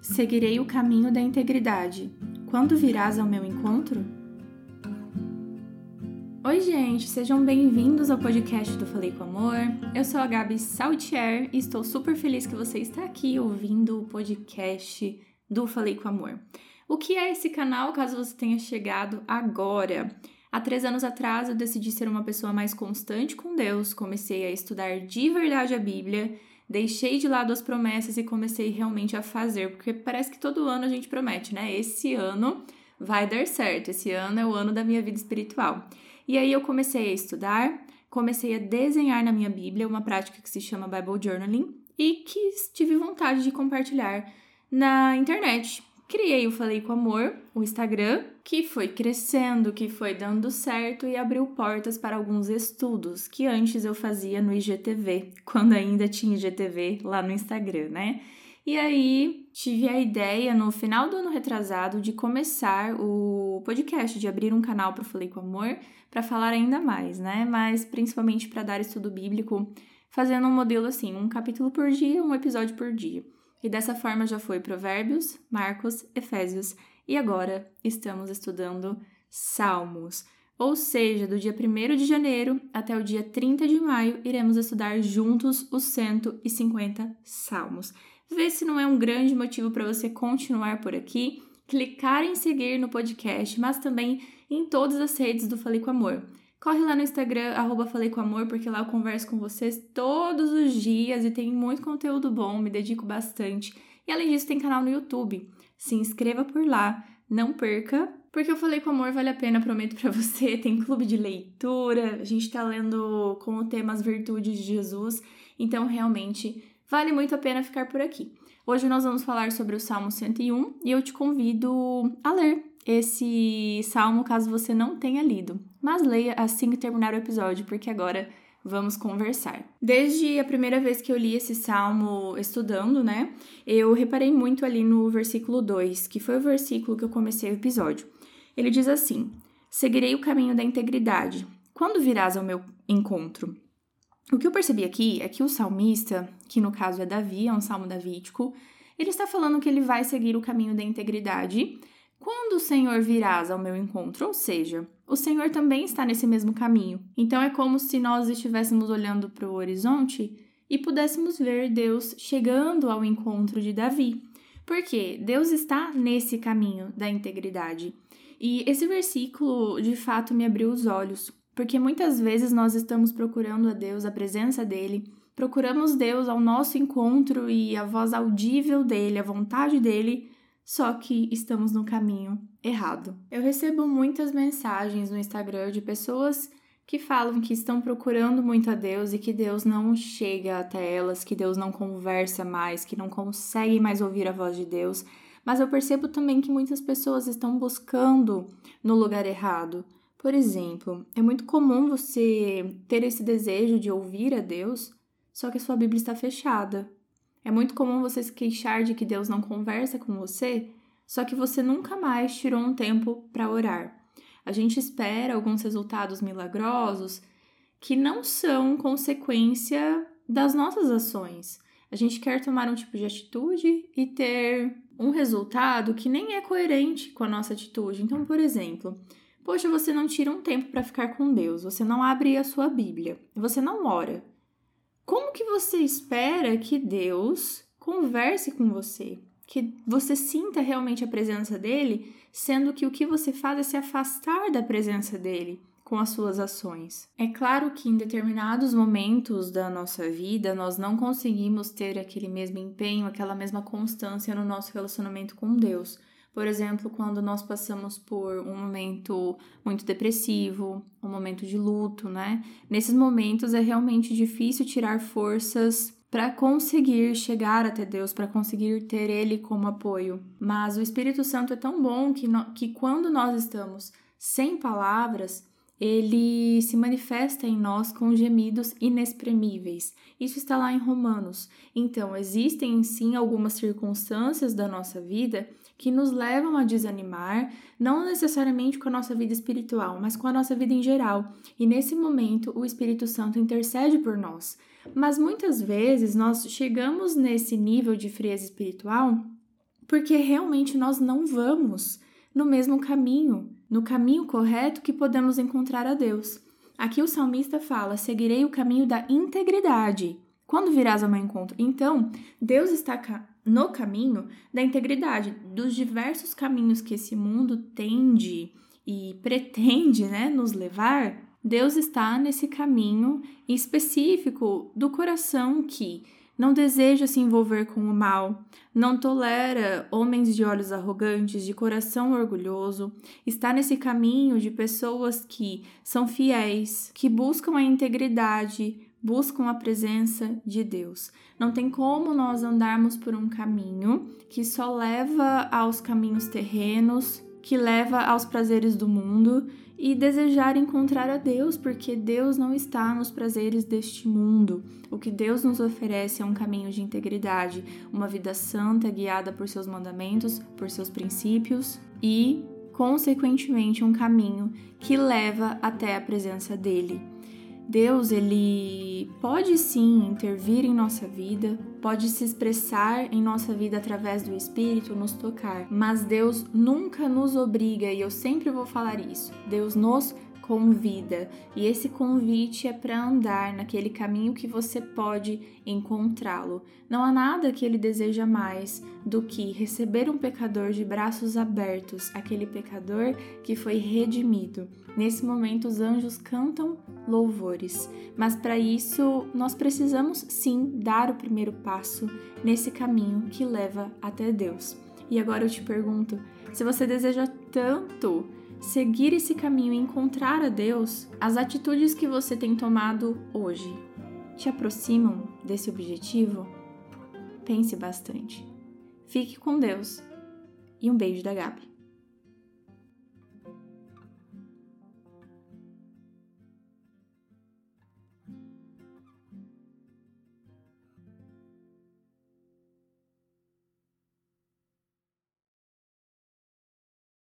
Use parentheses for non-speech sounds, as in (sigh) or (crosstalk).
Seguirei o caminho da integridade. Quando virás ao meu encontro? Oi, gente, sejam bem-vindos ao podcast do Falei com Amor. Eu sou a Gabi Saltier e estou super feliz que você está aqui ouvindo o podcast do Falei com Amor. O que é esse canal, caso você tenha chegado agora? Há três anos atrás eu decidi ser uma pessoa mais constante com Deus, comecei a estudar de verdade a Bíblia deixei de lado as promessas e comecei realmente a fazer, porque parece que todo ano a gente promete, né? Esse ano vai dar certo, esse ano é o ano da minha vida espiritual. E aí eu comecei a estudar, comecei a desenhar na minha Bíblia, uma prática que se chama Bible Journaling, e que tive vontade de compartilhar na internet. Criei o Falei com Amor, o Instagram, que foi crescendo, que foi dando certo e abriu portas para alguns estudos que antes eu fazia no IGTV, (laughs) quando ainda tinha IGTV lá no Instagram, né? E aí tive a ideia no final do ano retrasado de começar o podcast, de abrir um canal para Falei com Amor, para falar ainda mais, né? Mas principalmente para dar estudo bíblico, fazendo um modelo assim, um capítulo por dia, um episódio por dia. E dessa forma já foi Provérbios, Marcos, Efésios e agora estamos estudando Salmos. Ou seja, do dia 1 de janeiro até o dia 30 de maio, iremos estudar juntos os 150 salmos. Vê se não é um grande motivo para você continuar por aqui, clicar em seguir no podcast, mas também em todas as redes do Falei com Amor. Corre lá no Instagram, arroba Falei com Amor, porque lá eu converso com vocês todos os dias e tem muito conteúdo bom, me dedico bastante. E além disso, tem canal no YouTube. Se inscreva por lá, não perca, porque eu falei com amor vale a pena, prometo para (laughs) você. Tem clube de leitura, a gente tá lendo com o tema As Virtudes de Jesus, então realmente vale muito a pena ficar por aqui. Hoje nós vamos falar sobre o Salmo 101 e eu te convido a ler esse salmo caso você não tenha lido, mas leia assim que terminar o episódio, porque agora vamos conversar. Desde a primeira vez que eu li esse salmo estudando, né, eu reparei muito ali no versículo 2, que foi o versículo que eu comecei o episódio. Ele diz assim: Seguirei o caminho da integridade. Quando virás ao meu encontro? O que eu percebi aqui é que o salmista, que no caso é Davi, é um salmo davídico, ele está falando que ele vai seguir o caminho da integridade quando o Senhor virás ao meu encontro, ou seja, o Senhor também está nesse mesmo caminho. Então é como se nós estivéssemos olhando para o horizonte e pudéssemos ver Deus chegando ao encontro de Davi. Porque Deus está nesse caminho da integridade. E esse versículo de fato me abriu os olhos, porque muitas vezes nós estamos procurando a Deus, a presença dele, procuramos Deus ao nosso encontro e a voz audível dele, a vontade dele, só que estamos no caminho errado. Eu recebo muitas mensagens no Instagram de pessoas que falam que estão procurando muito a Deus e que Deus não chega até elas, que Deus não conversa mais, que não conseguem mais ouvir a voz de Deus. Mas eu percebo também que muitas pessoas estão buscando no lugar errado. Por exemplo, é muito comum você ter esse desejo de ouvir a Deus, só que a sua Bíblia está fechada. É muito comum você se queixar de que Deus não conversa com você, só que você nunca mais tirou um tempo para orar. A gente espera alguns resultados milagrosos que não são consequência das nossas ações. A gente quer tomar um tipo de atitude e ter um resultado que nem é coerente com a nossa atitude. Então, por exemplo, poxa, você não tira um tempo para ficar com Deus, você não abre a sua Bíblia, você não ora. Como que você espera que Deus converse com você? Que você sinta realmente a presença dele, sendo que o que você faz é se afastar da presença dele com as suas ações. É claro que em determinados momentos da nossa vida nós não conseguimos ter aquele mesmo empenho, aquela mesma constância no nosso relacionamento com Deus. Por exemplo, quando nós passamos por um momento muito depressivo, um momento de luto, né? Nesses momentos é realmente difícil tirar forças para conseguir chegar até Deus, para conseguir ter Ele como apoio. Mas o Espírito Santo é tão bom que, no, que quando nós estamos sem palavras, ele se manifesta em nós com gemidos inexprimíveis. Isso está lá em Romanos. Então, existem sim algumas circunstâncias da nossa vida que nos levam a desanimar, não necessariamente com a nossa vida espiritual, mas com a nossa vida em geral. E nesse momento, o Espírito Santo intercede por nós. Mas muitas vezes nós chegamos nesse nível de frieza espiritual porque realmente nós não vamos no mesmo caminho, no caminho correto que podemos encontrar a Deus. Aqui o salmista fala: seguirei o caminho da integridade. Quando virás ao meu encontro? Então, Deus está no caminho da integridade, dos diversos caminhos que esse mundo tende e (laughs) pretende né, nos levar. Deus está nesse caminho específico do coração que não deseja se envolver com o mal, não tolera homens de olhos arrogantes, de coração orgulhoso, está nesse caminho de pessoas que são fiéis, que buscam a integridade, buscam a presença de Deus. Não tem como nós andarmos por um caminho que só leva aos caminhos terrenos, que leva aos prazeres do mundo e desejar encontrar a Deus, porque Deus não está nos prazeres deste mundo. O que Deus nos oferece é um caminho de integridade, uma vida santa guiada por seus mandamentos, por seus princípios e, consequentemente, um caminho que leva até a presença dele. Deus, ele pode sim intervir em nossa vida, pode se expressar em nossa vida através do Espírito, nos tocar, mas Deus nunca nos obriga, e eu sempre vou falar isso. Deus nos convida. E esse convite é para andar naquele caminho que você pode encontrá-lo. Não há nada que ele deseja mais do que receber um pecador de braços abertos, aquele pecador que foi redimido. Nesse momento, os anjos cantam louvores, mas para isso nós precisamos sim dar o primeiro passo nesse caminho que leva até Deus. E agora eu te pergunto: se você deseja tanto seguir esse caminho e encontrar a Deus, as atitudes que você tem tomado hoje te aproximam desse objetivo? Pense bastante. Fique com Deus e um beijo da Gabi.